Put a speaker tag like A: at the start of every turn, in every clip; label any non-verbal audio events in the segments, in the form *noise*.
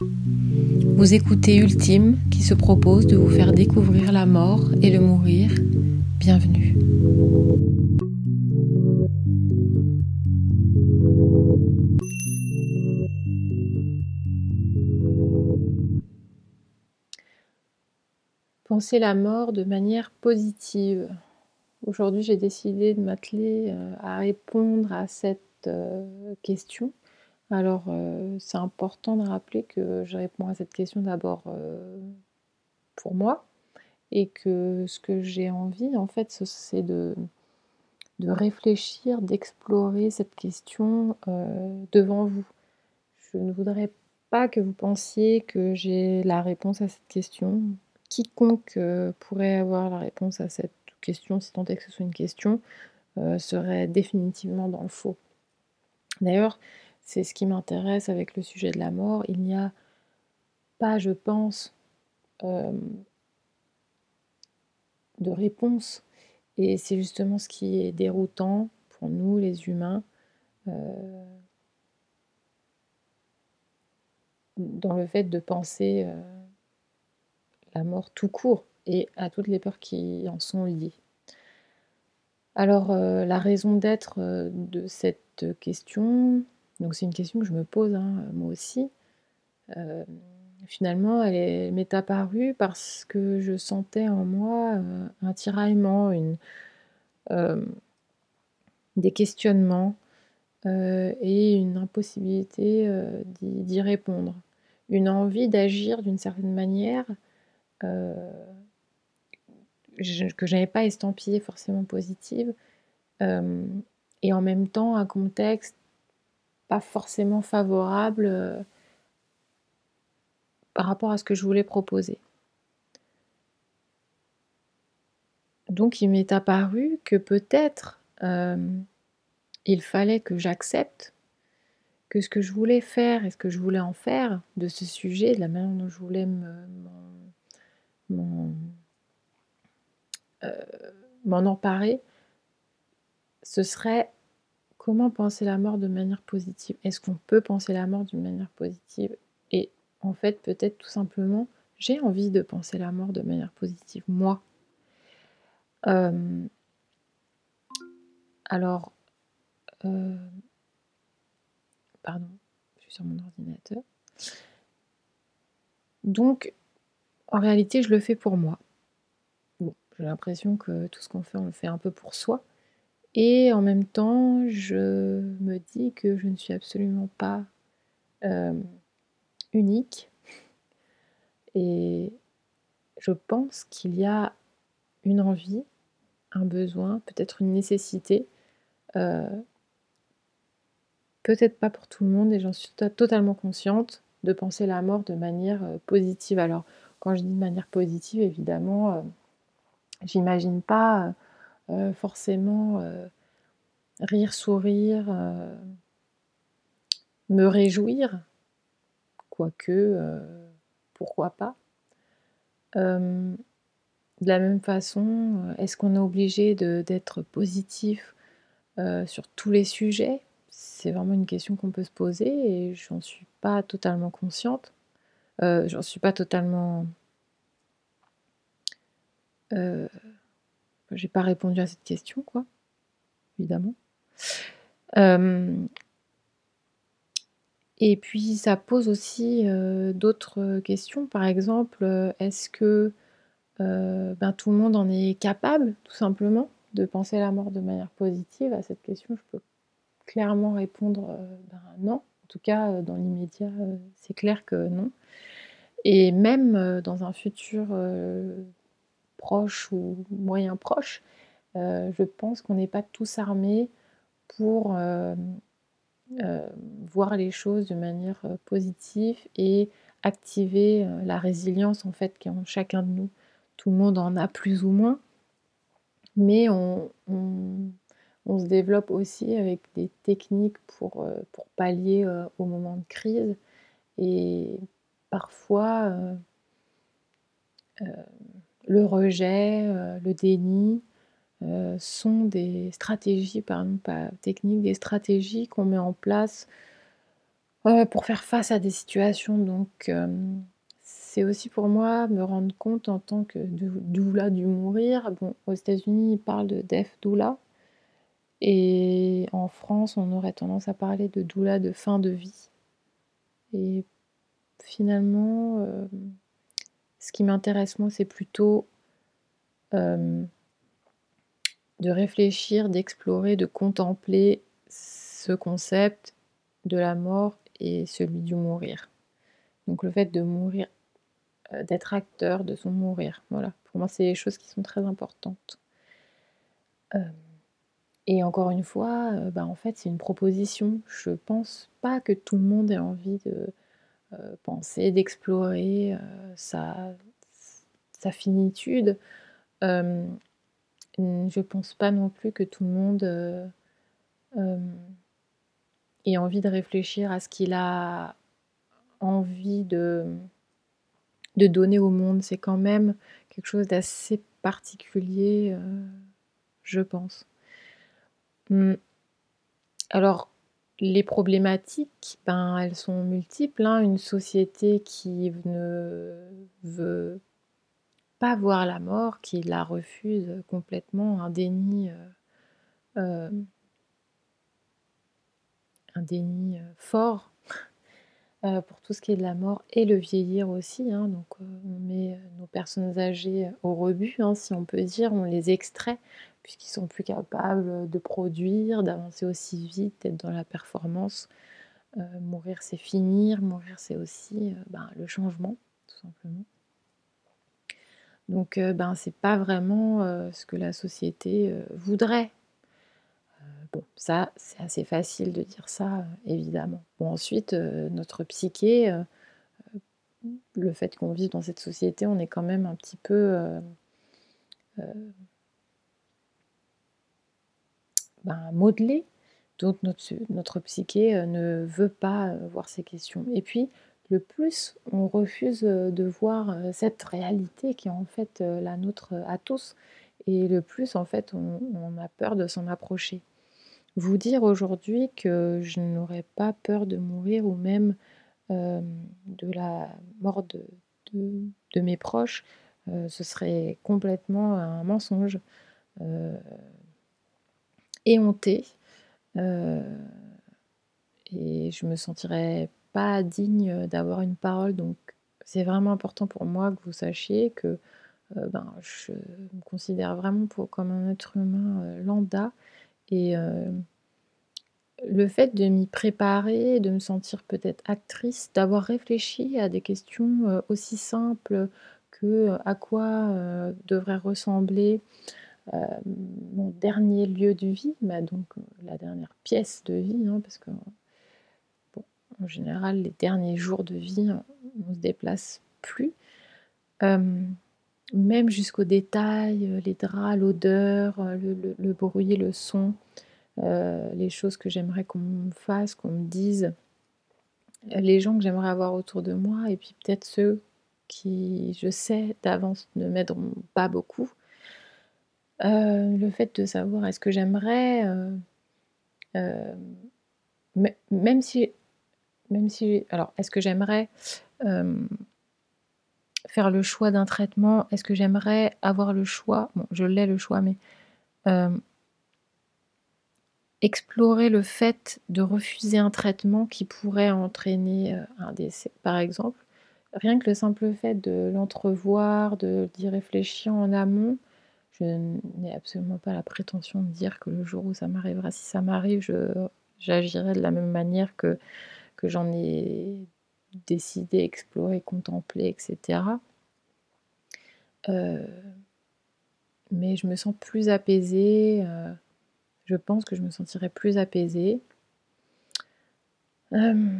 A: Vous écoutez Ultime qui se propose de vous faire découvrir la mort et le mourir. Bienvenue. Pensez la mort de manière positive. Aujourd'hui, j'ai décidé de m'atteler euh, à répondre à cette euh, question alors, euh, c'est important de rappeler que je réponds à cette question d'abord euh, pour moi et que ce que j'ai envie, en fait, c'est de, réfléchir, d'explorer cette question euh, devant vous. Je ne voudrais pas que vous pensiez que j'ai la réponse à cette question. Quiconque pourrait avoir la réponse à cette question, si tant est que ce soit une question, serait définitivement dans le faux. D'ailleurs, c'est ce qui m'intéresse avec le sujet de la mort. Il n'y a pas, je pense, euh, de réponse. Et c'est justement ce qui est déroutant pour nous, les humains, euh, dans le fait de penser euh, la mort tout court et à toutes les peurs qui en sont liées. Alors, la raison d'être de cette question, donc c'est une question que je me pose, hein, moi aussi. Euh, finalement, elle m'est apparue parce que je sentais en moi euh, un tiraillement, euh, des questionnements et une impossibilité d'y répondre. Une envie d'agir d'une certaine manière que je n'avais pas estampillée forcément positive, et en même temps un contexte pas forcément favorable euh, par rapport à ce que je voulais proposer. Donc il m'est apparu que peut-être euh, il fallait que j'accepte que ce que je voulais faire et ce que je voulais en faire de ce sujet, de la manière dont je voulais m'en euh, emparer, ce serait comment penser la mort de manière positive? Est-ce qu'on peut penser la mort d'une manière positive? Et en fait, peut-être tout simplement, j'ai envie de penser la mort de manière positive, moi. Euh, alors, euh, pardon, je suis sur mon ordinateur. Donc, en réalité, je le fais pour moi. J'ai l'impression que tout ce qu'on fait, on le fait un peu pour soi. Et en même temps, je me dis que je ne suis absolument pas euh, unique. Et je pense qu'il y a une envie, un besoin, peut-être une nécessité, euh, peut-être pas pour tout le monde, et j'en suis totalement consciente, de penser la mort de manière euh, positive. Alors, quand je dis de manière positive, évidemment, j'imagine pas euh, forcément euh, rire, sourire, euh, me réjouir, quoique, pourquoi pas. de la même façon, est-ce qu'on est obligé d'être positif sur tous les sujets? C'est vraiment une question qu'on peut se poser et j'en suis pas totalement consciente. j'en suis pas totalement j'ai pas répondu à cette question, quoi, évidemment. Euh, et puis ça pose aussi euh, d'autres questions. Par exemple, euh, est-ce que ben, tout le monde en est capable, tout simplement, de penser la mort de manière positive? À cette question, je peux clairement répondre ben, non. En tout cas, dans l'immédiat, c'est clair que non. Et même dans un futur proche ou moyen proche, euh, je pense qu'on n'est pas tous armés pour euh, euh, voir les choses de manière positive et activer la résilience en fait qui est en chacun de nous. Tout le monde en a plus ou moins, mais on, se développe aussi avec des techniques pour, pour pallier au moment de crise. Et parfois, le rejet, euh, le déni, euh, sont des stratégies, par exemple, pas techniques, des stratégies qu'on met en place pour faire face à des situations. Donc, c'est aussi pour moi me rendre compte en tant que doula du mourir. Bon, aux États-Unis, ils parlent de death doula. Et en France, on aurait tendance à parler de doula de fin de vie. Et finalement, ce qui m'intéresse moi, c'est plutôt de réfléchir, d'explorer, de contempler ce concept de la mort et celui du mourir. Donc le fait de mourir, euh, d'être acteur de son mourir, voilà. Pour moi, c'est des choses qui sont très importantes. Euh, et encore une fois, euh, bah, en fait, c'est une proposition. Je pense pas que tout le monde ait envie de penser, d'explorer sa, sa, finitude. je pense pas non plus que tout le monde ait envie de réfléchir à ce qu'il a envie de, donner au monde. C'est quand même quelque chose d'assez particulier, euh, je pense. Hmm. Alors, les problématiques, ben, elles sont multiples. Hein. Une société qui ne veut pas voir la mort, qui la refuse complètement, un déni, euh, euh, un déni fort *laughs* euh, pour tout ce qui est de la mort et le vieillir aussi. Hein. donc on met nos personnes âgées au rebut, hein, si on peut dire, on les extrait puisqu'ils sont plus capables de produire, d'avancer aussi vite, d'être dans la performance. mourir c'est finir, mourir c'est aussi ben, le changement, tout simplement. Donc ben, c'est pas vraiment ce que la société voudrait Bon, ça, c'est assez facile de dire ça, euh, évidemment. Bon, ensuite, euh, notre psyché, euh, le fait qu'on vive dans cette société, on est quand même un petit peu ben, modelé. Donc notre, notre psyché ne veut pas voir ces questions. Et puis, le plus on refuse de voir cette réalité qui est en fait la nôtre à tous, et le plus en fait on a peur de s'en approcher vous dire aujourd'hui que je n'aurais pas peur de mourir ou même euh, de la mort de, de, mes proches, euh, ce serait complètement un mensonge euh, éhonté. et je me sentirais pas digne d'avoir une parole. Donc c'est vraiment important pour moi que vous sachiez que ben, je me considère vraiment pour, comme un être humain lambda et euh, le fait de m'y préparer, de me sentir peut-être actrice, d'avoir réfléchi à des questions euh, aussi simples que euh, à quoi devrait ressembler mon dernier lieu de vie, bah, donc la dernière pièce de vie, hein, parce que en général, les derniers jours de vie, on se déplace plus. même jusqu'aux détails, les draps, l'odeur, le, bruit, le son, euh, les choses que j'aimerais qu'on me fasse, qu'on me dise, les gens que j'aimerais avoir autour de moi, et puis peut-être ceux qui, je sais, d'avance ne m'aideront pas beaucoup. Euh, le fait de savoir est-ce que j'aimerais, euh, même si, même si, alors est-ce que j'aimerais faire le choix d'un traitement Est-ce que j'aimerais avoir le choix Bon, je l'ai le choix, mais explorer le fait de refuser un traitement qui pourrait entraîner euh, un décès, par exemple. Rien que le simple fait de l'entrevoir, d'y réfléchir en amont, je n'ai absolument pas la prétention de dire que le jour où ça m'arrivera, si ça m'arrive, j'agirai de la même manière que, que j'en ai décidé, exploré, contemplé, etc. Euh, mais je me sens plus apaisée. Euh, je pense que je me sentirais plus apaisée. Euh,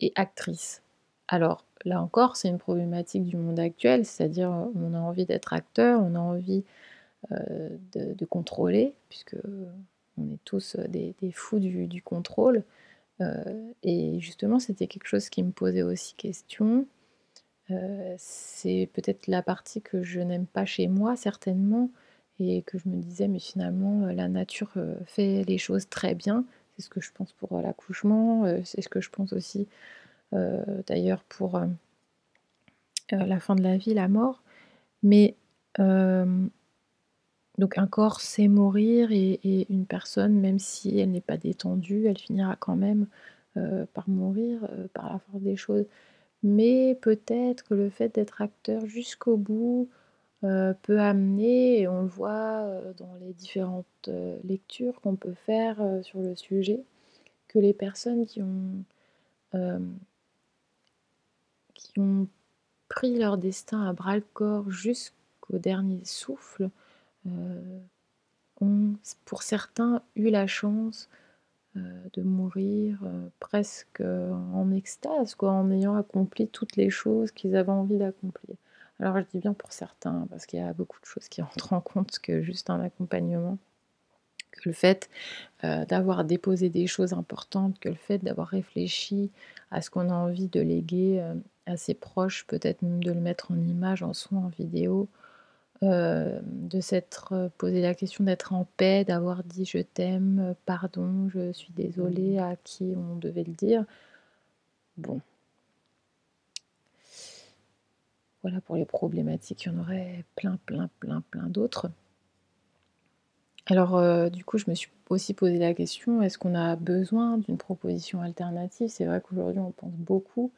A: et actrice. Alors là encore, c'est une problématique du monde actuel, c'est-à-dire on a envie d'être acteur, on a envie euh, de, contrôler, puisque on est tous des, fous du, contrôle. Euh, et justement, c'était quelque chose qui me posait aussi question. c'est peut-être la partie que je n'aime pas chez moi, certainement, et que je me disais mais finalement euh, la nature euh, fait les choses très bien. C'est ce que je pense pour l'accouchement, c'est ce que je pense aussi d'ailleurs pour la fin de la vie, la mort. Mais donc un corps sait mourir et, une personne, même si elle n'est pas détendue, elle finira quand même par mourir par la force des choses. Mais peut-être que le fait d'être acteur jusqu'au bout peut amener, et on le voit dans les différentes lectures qu'on peut faire sur le sujet, que les personnes qui ont, qui ont pris leur destin à bras le corps jusqu'au dernier souffle, ont pour certains eu la chance de mourir presque en extase, quoi, en ayant accompli toutes les choses qu'ils avaient envie d'accomplir. Alors je dis bien pour certains, parce qu'il y a beaucoup de choses qui rentrent en compte que juste un accompagnement, que le fait d'avoir déposé des choses importantes, que le fait d'avoir réfléchi à ce qu'on a envie de léguer ses proches, peut-être même de le mettre en image, en son, en vidéo, euh, de s'être euh, posé la question d'être en paix, d'avoir dit je t'aime, pardon, je suis désolée à qui on devait le dire. Bon. Voilà pour les problématiques, il y en aurait plein, plein, plein, plein d'autres. Alors euh, du coup, je me suis aussi posé la question, est-ce qu'on a besoin d'une proposition alternative? C'est vrai qu'aujourd'hui, on pense beaucoup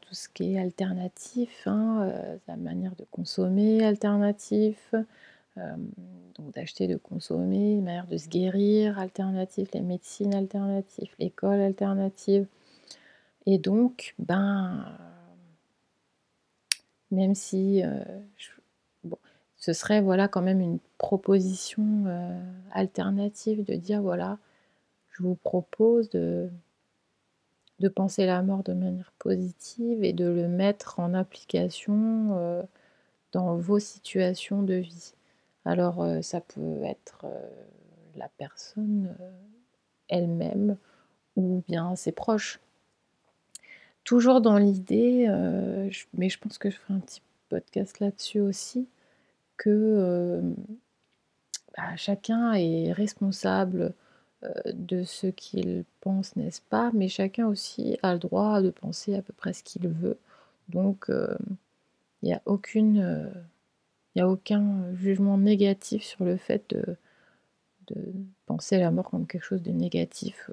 A: tout ce qui est alternatif, hein, euh, la manière de consommer alternatif, euh, donc d'acheter, de consommer, la manière de se guérir alternatif, les médecines alternatives, l'école alternative. Et donc, ben, même si euh, ce serait voilà quand même une proposition alternative de dire voilà, je vous propose de de penser la mort de manière positive et de le mettre en application euh, dans vos situations de vie. Alors euh, ça peut être euh, la personne elle-même ou bien ses proches. Toujours dans l'idée, mais je pense que je ferai un petit podcast là-dessus aussi, que bah, chacun est responsable de ce qu'il pense, n'est-ce pas? Mais chacun aussi a le droit de penser à peu près ce qu'il veut. Donc, euh, il n'y a aucune... Euh, il a aucun jugement négatif sur le fait de, penser la mort comme quelque chose de négatif.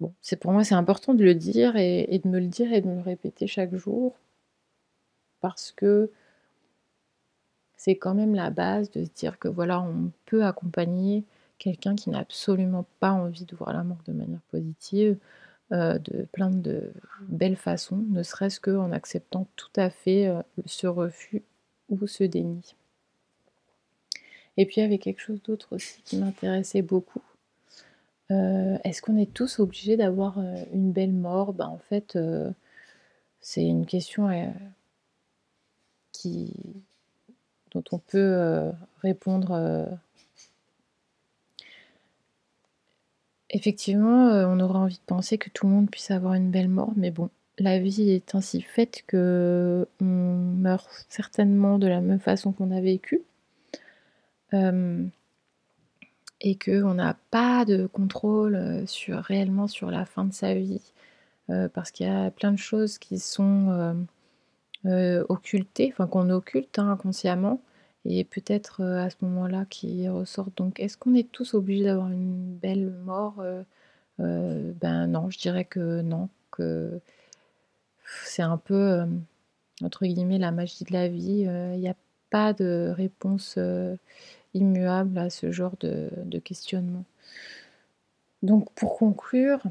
A: Bon, c'est pour moi c'est important de le dire et, et, de me le dire et de me le répéter chaque jour parce que c'est quand même la base de se dire que voilà on peut accompagner quelqu'un qui n'a absolument pas envie de voir la mort de manière positive, euh, de plein de belles façons, ne serait-ce qu'en acceptant tout à fait euh, ce refus ou ce déni. Et puis il y avait quelque chose d'autre aussi qui m'intéressait beaucoup. Euh, est-ce qu'on est tous obligés d'avoir une belle mort? Ben, En fait, c'est une question qui, dont on peut répondre Effectivement, euh, on aurait envie de penser que tout le monde puisse avoir une belle mort, mais bon, la vie est ainsi faite que on meurt certainement de la même façon qu'on a vécu. Euh, et qu'on n'a pas de contrôle euh, sur, réellement sur la fin de sa vie. parce qu'il y a plein de choses qui sont occultées, enfin qu'on occulte hein, inconsciemment, et peut-être euh, à ce moment-là qui ressort. Donc, est-ce qu'on est tous obligés d'avoir une belle mort euh, euh, Ben non, je dirais que non, que c'est un peu entre guillemets la magie de la vie. Il n'y a pas de réponse immuable à ce genre de questionnement. Donc, pour conclure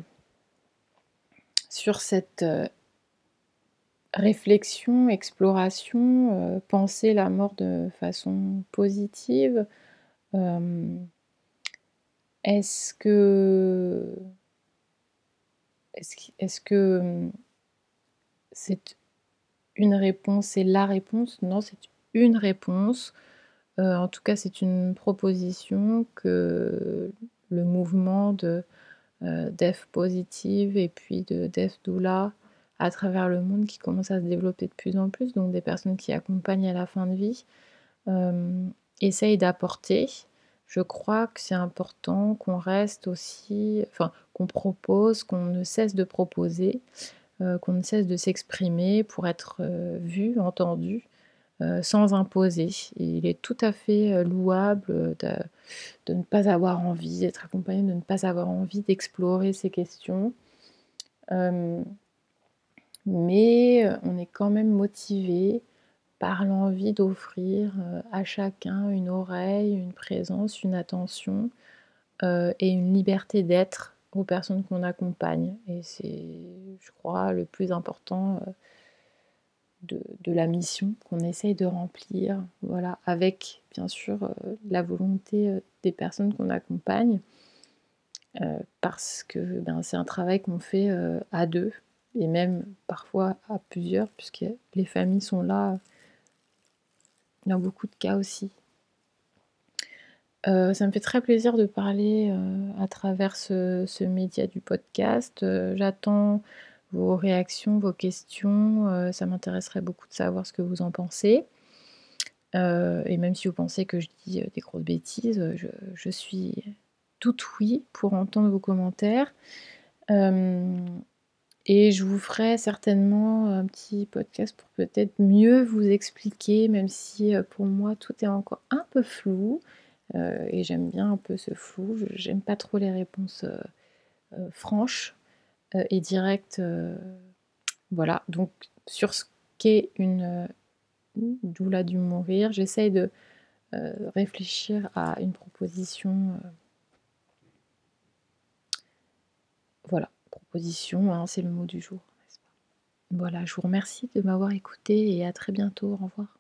A: sur cette réflexion, exploration, euh, penser la mort de façon positive. Euh, est-ce que est-ce que c'est une réponse, c'est la réponse? Non, c'est une réponse. Euh, en tout cas, c'est une proposition que le mouvement de Death Positive et puis de Death Doula à travers le monde qui commence à se développer de plus en plus, donc des personnes qui accompagnent à la fin de vie, euh, essayent d'apporter je crois que c'est important qu'on reste aussi enfin, qu'on propose, qu'on ne cesse de proposer, qu'on ne cesse de s'exprimer pour être, vu, entendu, sans imposer. il est tout à fait, louable, de ne pas avoir envie d'être accompagné, de ne pas avoir envie d'explorer ces questions. Mais on est quand même motivé par l'envie d'offrir à chacun une oreille, une présence, une attention et une liberté d'être aux personnes qu'on accompagne. Et c'est, je crois, le plus important de, la mission qu'on essaye de remplir, voilà, avec bien sûr la volonté des personnes qu'on accompagne, parce que ben, c'est un travail qu'on fait à deux, et même parfois à plusieurs, puisque les familles sont là dans beaucoup de cas aussi. Euh, ça me fait très plaisir de parler euh, à travers ce, média du podcast. Euh, j'attends vos réactions, vos questions. ça m'intéresserait beaucoup de savoir ce que vous en pensez. et même si vous pensez que je dis des grosses bêtises, je, je, suis tout oui pour entendre vos commentaires. Et je vous ferai certainement un petit podcast pour peut-être mieux vous expliquer, même si euh, pour moi tout est encore un peu flou. Euh, et j'aime bien un peu ce flou. J'aime pas trop les réponses euh, franches et directes. voilà. Donc sur ce qu'est une doula du mourir, j'essaye de réfléchir à une proposition. voilà hein, c'est le mot du jour. Voilà, je vous remercie de m'avoir écouté et à très bientôt. Au revoir.